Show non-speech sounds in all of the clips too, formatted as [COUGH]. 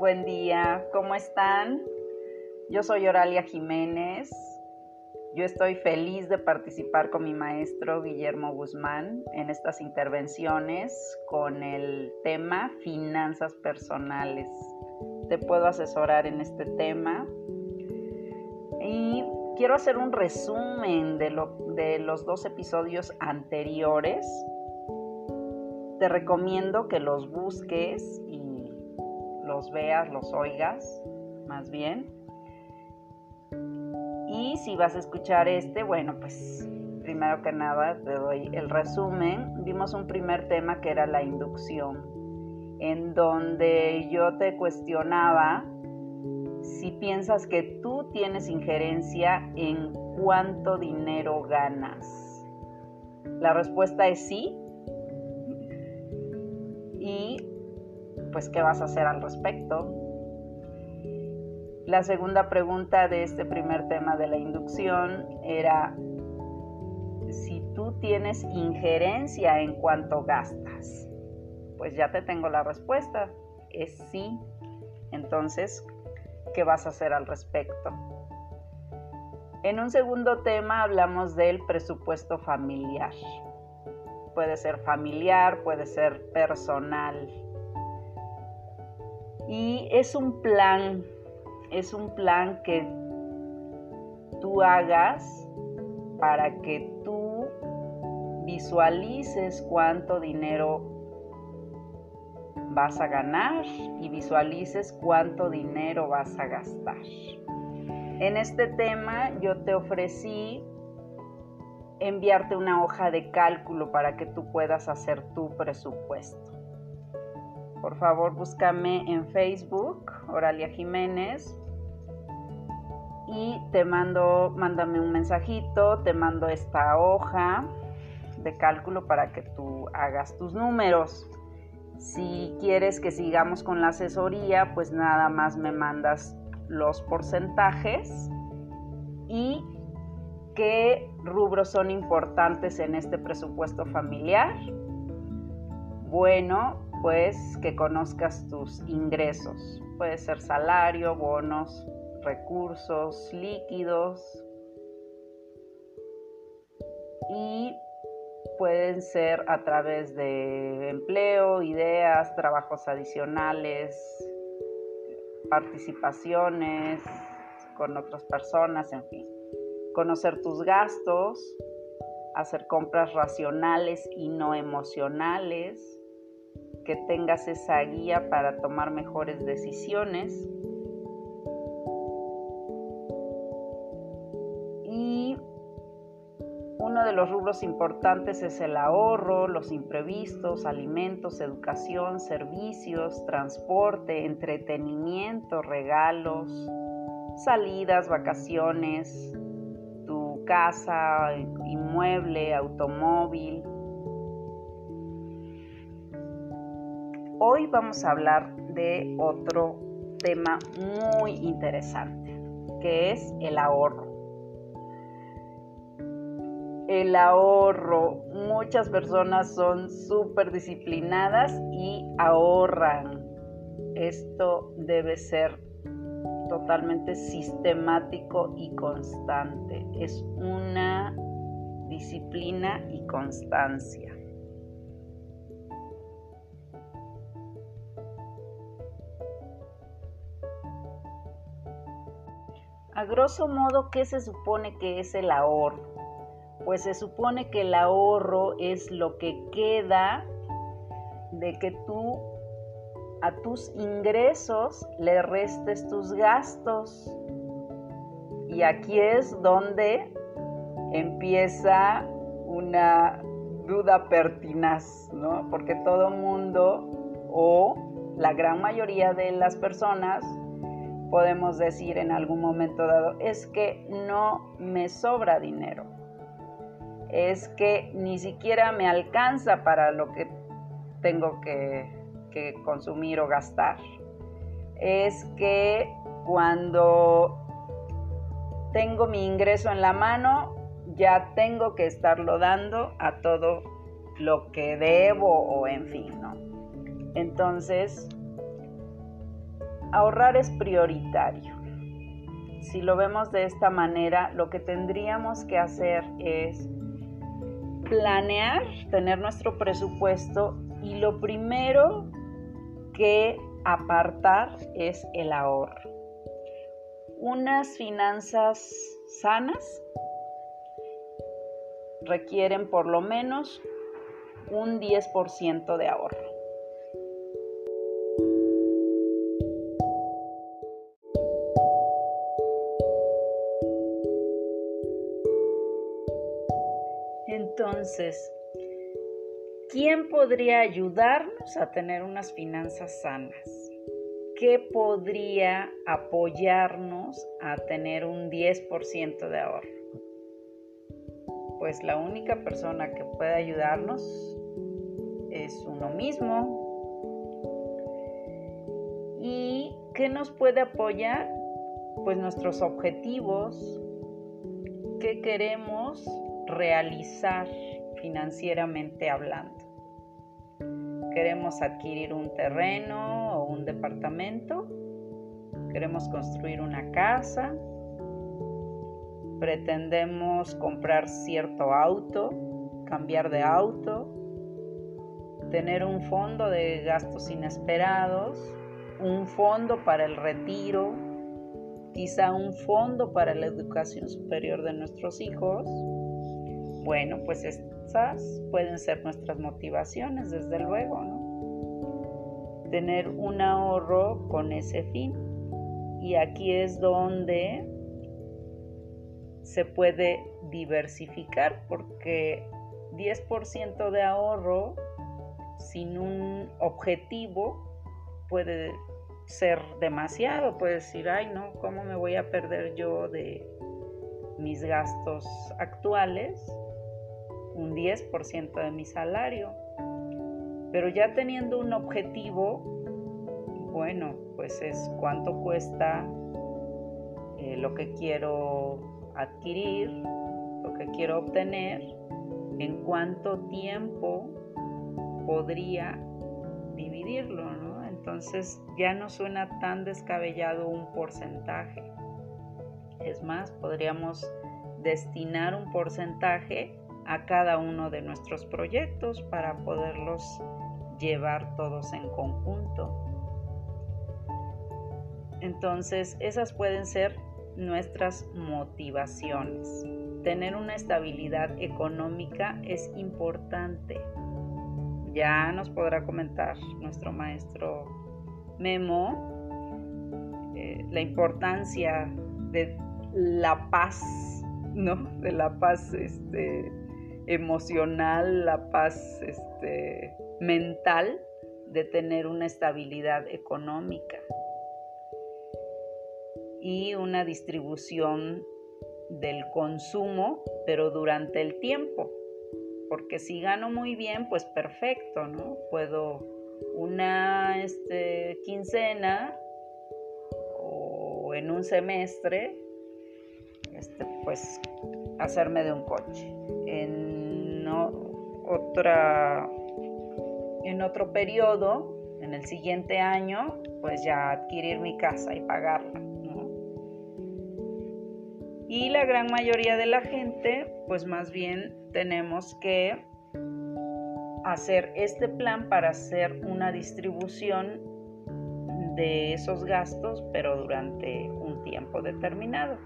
buen día, ¿cómo están? Yo soy Oralia Jiménez. Yo estoy feliz de participar con mi maestro Guillermo Guzmán en estas intervenciones con el tema finanzas personales. Te puedo asesorar en este tema y quiero hacer un resumen de, de los dos episodios anteriores. Te recomiendo que los busques y los veas, los oigas, más bien. Y si vas a escuchar este, bueno, pues primero que nada te doy el resumen. Vimos un primer tema que era la inducción, en donde yo te cuestionaba si piensas que tú tienes injerencia en cuánto dinero ganas. La respuesta es sí. Y pues qué vas a hacer al respecto. La segunda pregunta de este primer tema de la inducción era si tú tienes injerencia en cuánto gastas. Pues ya te tengo la respuesta, es sí. Entonces, ¿qué vas a hacer al respecto? En un segundo tema hablamos del presupuesto familiar. Puede ser familiar, puede ser personal. Y es un plan, es un plan que tú hagas para que tú visualices cuánto dinero vas a ganar y visualices cuánto dinero vas a gastar. En este tema yo te ofrecí enviarte una hoja de cálculo para que tú puedas hacer tu presupuesto por favor búscame en Facebook, Oralia Jiménez, y te mando, mándame un mensajito, te mando esta hoja de cálculo para que tú hagas tus números. Si quieres que sigamos con la asesoría, pues nada más me mandas los porcentajes y qué rubros son importantes en este presupuesto familiar. Bueno, pues que conozcas tus ingresos. Puede ser salario, bonos, recursos líquidos y pueden ser a través de empleo, ideas, trabajos adicionales, participaciones con otras personas, en fin. Conocer tus gastos, hacer compras racionales y no emocionales, que tengas esa guía para tomar mejores decisiones. Y uno de los rubros importantes es el ahorro, los imprevistos, alimentos, educación, servicios, transporte, entretenimiento, regalos, salidas, vacaciones, tu casa, inmueble, automóvil, Hoy vamos a hablar de otro tema muy interesante, que es el ahorro. El ahorro, muchas personas son súper disciplinadas y ahorran. Esto debe ser totalmente sistemático y constante. Es una disciplina y constancia. A grosso modo, ¿qué se supone que es el ahorro? Pues se supone que el ahorro es lo que queda de que tú a tus ingresos le restes tus gastos. Y aquí es donde empieza una duda pertinaz, ¿no? Porque todo mundo o la gran mayoría de las personas podemos decir en algún momento dado, es que no me sobra dinero, es que ni siquiera me alcanza para lo que tengo que, consumir o gastar, es que cuando tengo mi ingreso en la mano, ya tengo que estarlo dando a todo lo que debo o en fin, ¿no? Entonces, ahorrar es prioritario. Si lo vemos de esta manera, lo que tendríamos que hacer es planear, tener nuestro presupuesto y lo primero que apartar es el ahorro. Unas finanzas sanas requieren por lo menos un 10% de ahorro. Entonces, ¿quién podría ayudarnos a tener unas finanzas sanas? ¿Qué podría apoyarnos a tener un 10% de ahorro? Pues la única persona que puede ayudarnos es uno mismo. ¿Y qué nos puede apoyar? Pues nuestros objetivos, qué queremos realizar financieramente hablando. Queremos adquirir un terreno o un departamento, queremos construir una casa, pretendemos comprar cierto auto, cambiar de auto, tener un fondo de gastos inesperados, un fondo para el retiro, quizá un fondo para la educación superior de nuestros hijos, bueno, pues estas pueden ser nuestras motivaciones, desde luego, ¿no? Tener un ahorro con ese fin. Y aquí es donde se puede diversificar porque 10% de ahorro sin un objetivo puede ser demasiado, puede decir, ay no, ¿cómo me voy a perder yo de mis gastos actuales un 10% de mi salario. Pero ya teniendo un objetivo, bueno, pues es cuánto cuesta eh, lo que quiero adquirir, lo que quiero obtener, en cuánto tiempo podría dividirlo, ¿no? Entonces ya no suena tan descabellado un porcentaje. Es más, podríamos destinar un porcentaje a cada uno de nuestros proyectos para poderlos llevar todos en conjunto. Entonces, esas pueden ser nuestras motivaciones. Tener una estabilidad económica es importante. Ya nos podrá comentar nuestro maestro Memo eh, la importancia de la paz, ¿no? De la paz este, emocional, la paz este, mental de tener una estabilidad económica y una distribución del consumo, pero durante el tiempo. Porque si gano muy bien, pues perfecto, ¿no? Puedo una este, quincena o en un semestre, este, pues hacerme de un coche. En otra, en otro periodo, en el siguiente año, pues ya adquirir mi casa y pagarla. Y la gran mayoría de la gente, pues más bien tenemos que hacer este plan para hacer una distribución de esos gastos, pero durante un tiempo determinado.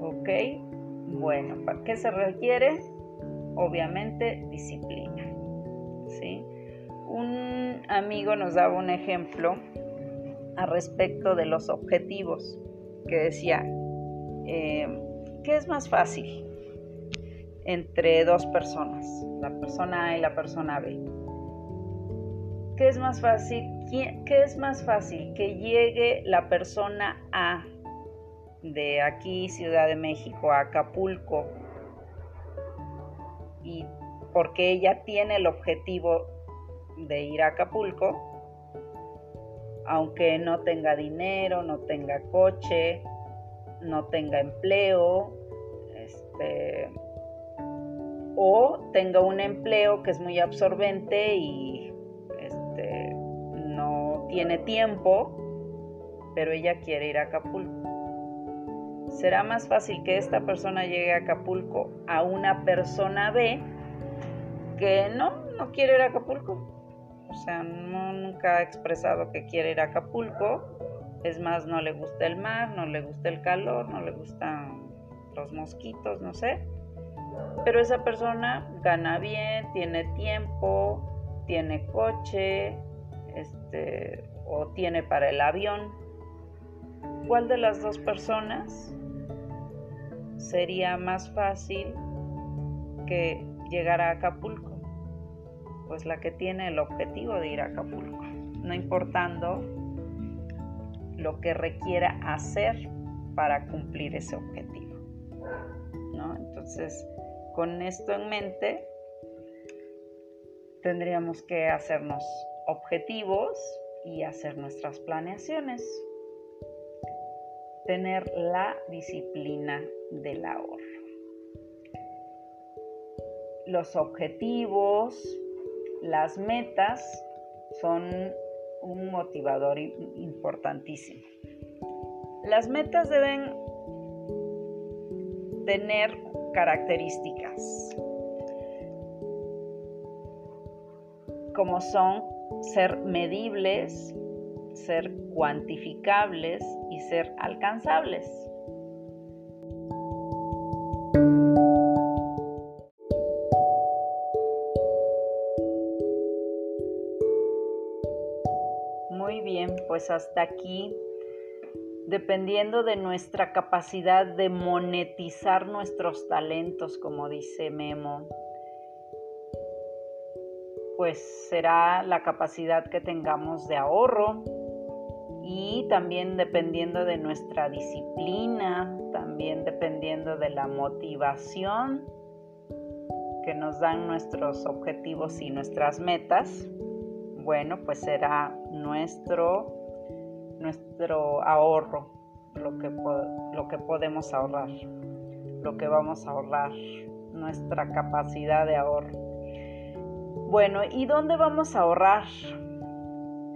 ¿Ok? Bueno, ¿para qué se requiere? Obviamente disciplina. ¿sí? Un amigo nos daba un ejemplo a respecto de los objetivos, que decía, em, ¿qué es más fácil entre dos personas, la persona A y la persona B? ¿Qué es más fácil? ¿Qué es más fácil? Que llegue la persona A de aquí, Ciudad de México, a Acapulco, y porque ella tiene el objetivo de ir a Acapulco, aunque no tenga dinero, no tenga coche, no tenga empleo, este, o tenga un empleo que es muy absorbente y este, no tiene tiempo, pero ella quiere ir a Acapulco. Será más fácil que esta persona llegue a Acapulco a una persona B que no, no quiere ir a Acapulco. O sea, no, nunca ha expresado que quiere ir a Acapulco. Es más, no le gusta el mar, no le gusta el calor, no le gustan los mosquitos, no sé. Pero esa persona gana bien, tiene tiempo, tiene coche, este, o tiene para el avión. ¿Cuál de las dos personas sería más fácil que llegar a Acapulco? Pues la que tiene el objetivo de ir a Acapulco, no importando lo que requiera hacer para cumplir ese objetivo. Entonces, con esto en mente, tendríamos que hacernos objetivos y hacer nuestras planeaciones. Tener la disciplina del ahorro. Los objetivos, las metas son un motivador importantísimo. Las metas deben tener características como son ser medibles, ser cuantificables y ser alcanzables. Pues hasta aquí. Dependiendo de nuestra capacidad de monetizar nuestros talentos, como dice Memo, pues será la capacidad que tengamos de ahorro. Y también dependiendo de nuestra disciplina, también dependiendo de la motivación que nos dan nuestros objetivos y nuestras metas, bueno, pues será nuestro nuestro ahorro, lo que, lo que podemos ahorrar, lo que vamos a ahorrar, nuestra capacidad de ahorro. Bueno, ¿y dónde vamos a ahorrar?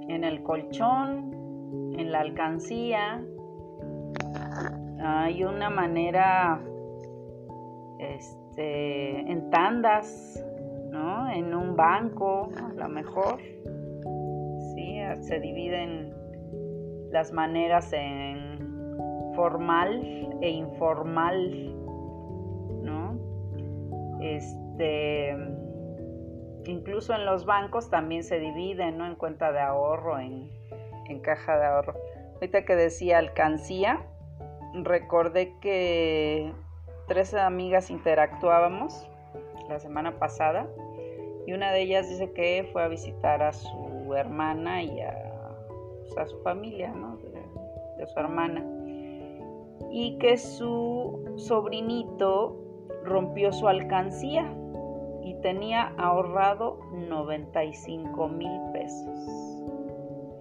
En el colchón, en la alcancía. Hay una manera, este, en tandas, ¿no? En un banco, a lo mejor. Sí, se dividen las maneras en formal e informal, ¿no? Este, incluso en los bancos también se dividen, ¿no? En cuenta de ahorro, en, en caja de ahorro. Ahorita que decía alcancía, recordé que tres amigas interactuábamos la semana pasada y una de ellas dice que fue a visitar a su hermana y a a su familia, de, su hermana. Y que su sobrinito rompió su alcancía y tenía ahorrado 95 mil pesos.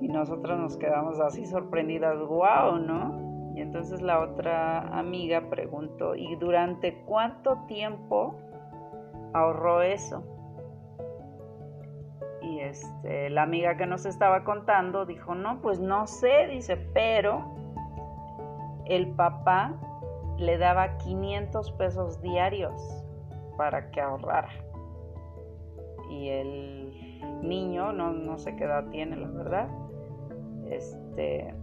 Y nosotros nos quedamos así sorprendidas, wow, ¿no? Y entonces la otra amiga preguntó, ¿y durante cuánto tiempo ahorró eso? Este, la amiga que nos estaba contando dijo, no, pues no sé, dice, pero el papá le daba 500 pesos diarios para que ahorrara. Y el niño, no, no sé qué edad tiene, la verdad, este,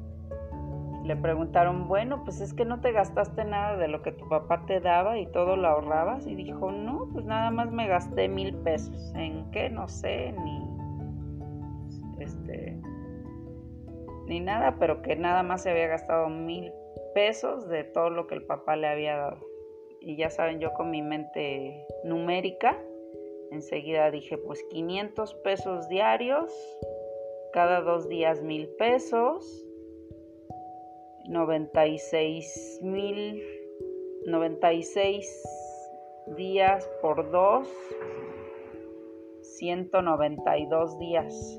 le preguntaron, bueno, pues es que no te gastaste nada de lo que tu papá te daba y todo lo ahorrabas. Y dijo, no, pues nada más me gasté mil pesos. ¿En qué? No sé, ni este, ni nada, pero que nada más se había gastado mil pesos de todo lo que el papá le había dado. Y ya saben, yo con mi mente numérica, enseguida dije, pues 500 pesos diarios, cada dos días mil pesos, 96 mil, 96 días por dos, 192 días.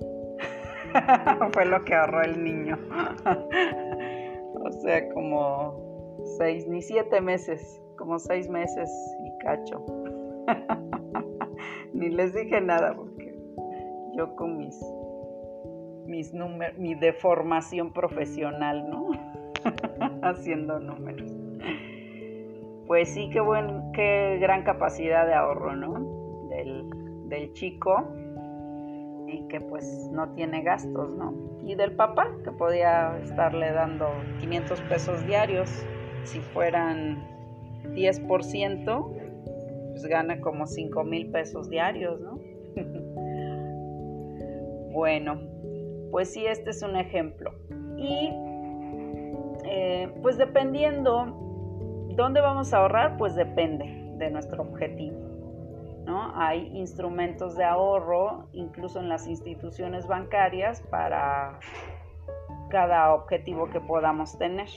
[LAUGHS] Fue lo que ahorró el niño. [LAUGHS] o sea, como seis, ni siete meses, como seis meses y cacho. [LAUGHS] ni les dije nada porque yo con mis mis mi deformación profesional, ¿no? Haciendo números. Pues sí, qué buen, qué gran capacidad de ahorro, ¿no? Del, del chico y que pues no tiene gastos, ¿no? Y del papá, que podía estarle dando 500 pesos diarios, si fueran 10%, pues gana como 5 mil pesos diarios, ¿no? [LAUGHS] bueno, pues sí, este es un ejemplo. Y eh, pues dependiendo dónde vamos a ahorrar, pues depende de nuestro objetivo. Hay instrumentos de ahorro, incluso en las instituciones bancarias, para cada objetivo que podamos tener.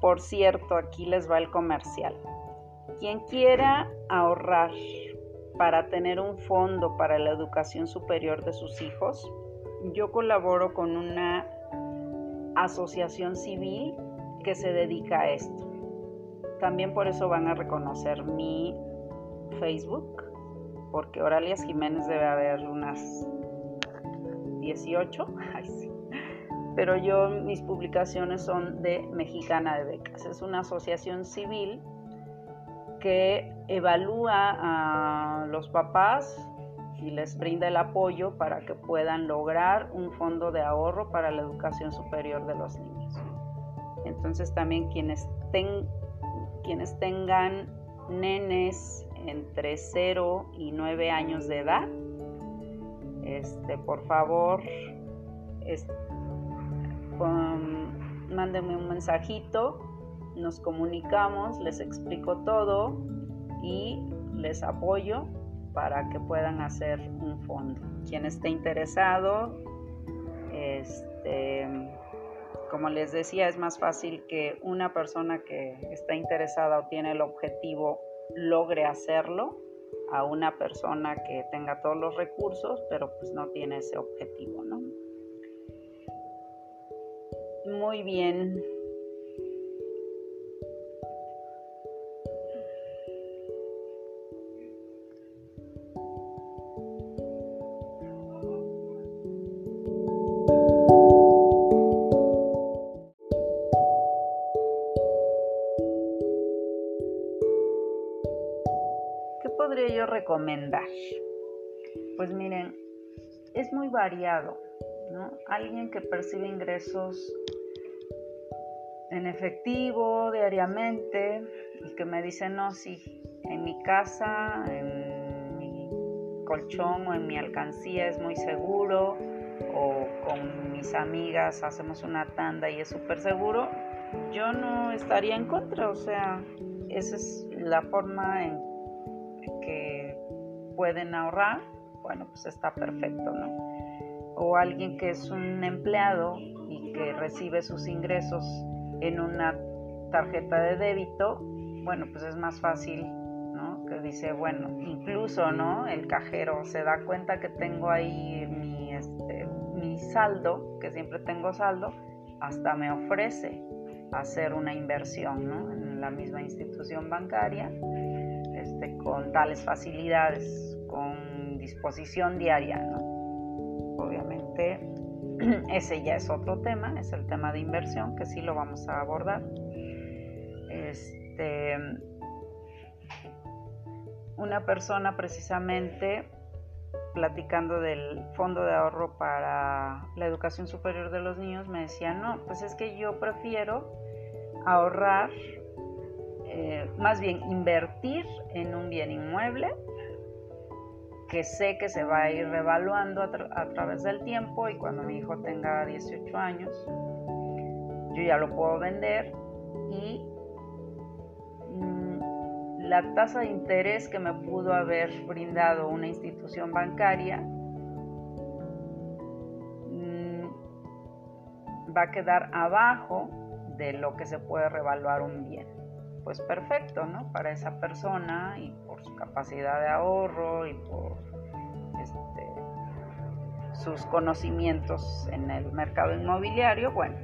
Por cierto, aquí les va el comercial. Quien quiera ahorrar para tener un fondo para la educación superior de sus hijos, yo colaboro con una asociación civil que se dedica a esto. También por eso van a reconocer mi Facebook, porque Oralias Jiménez debe haber unas 18. [LAUGHS] Pero yo, mis publicaciones son de Mexicana de Becas. Es una asociación civil que evalúa a los papás y les brinda el apoyo para que puedan lograr un fondo de ahorro para la educación superior de los niños. Entonces también quienes, quienes tengan nenes entre 0 y 9 años de edad. Este, por favor, mándenme un mensajito, nos comunicamos, les explico todo y les apoyo para que puedan hacer un fondo. Quien esté interesado, este, como les decía, es más fácil que una persona que está interesada o tiene el objetivo logre hacerlo a una persona que tenga todos los recursos, pero pues no tiene ese objetivo, ¿no? Muy bien. Recomendar? Pues miren, es muy variado, ¿no? Alguien que percibe ingresos en efectivo diariamente y que me dice, no, sí, en mi casa, en mi colchón o en mi alcancía es muy seguro, o con mis amigas hacemos una tanda y es súper seguro, yo no estaría en contra, o sea, esa es la forma en que pueden ahorrar, bueno, pues está perfecto, ¿no? O alguien que es un empleado y que recibe sus ingresos en una tarjeta de débito, bueno, pues es más fácil, ¿no? Que dice, bueno, incluso, ¿no? El cajero se da cuenta que tengo ahí mi, este, mi saldo, que siempre tengo saldo, hasta me ofrece hacer una inversión, ¿no? En la misma institución bancaria con tales facilidades, con disposición diaria. Obviamente [CLEARS THROAT] ese ya es otro tema, es el tema de inversión, que sí lo vamos a abordar. Este, una persona precisamente platicando del fondo de ahorro para la educación superior de los niños me decía, no, pues es que yo prefiero ahorrar eh, más bien invertir en un bien inmueble que sé que se va a ir revaluando a, través del tiempo y cuando mi hijo tenga 18 años, yo ya lo puedo vender y mm, la tasa de interés que me pudo haber brindado una institución bancaria mm, va a quedar abajo de lo que se puede revaluar un bien pues perfecto, ¿no? Para esa persona y por su capacidad de ahorro y por este, sus conocimientos en el mercado inmobiliario, bueno,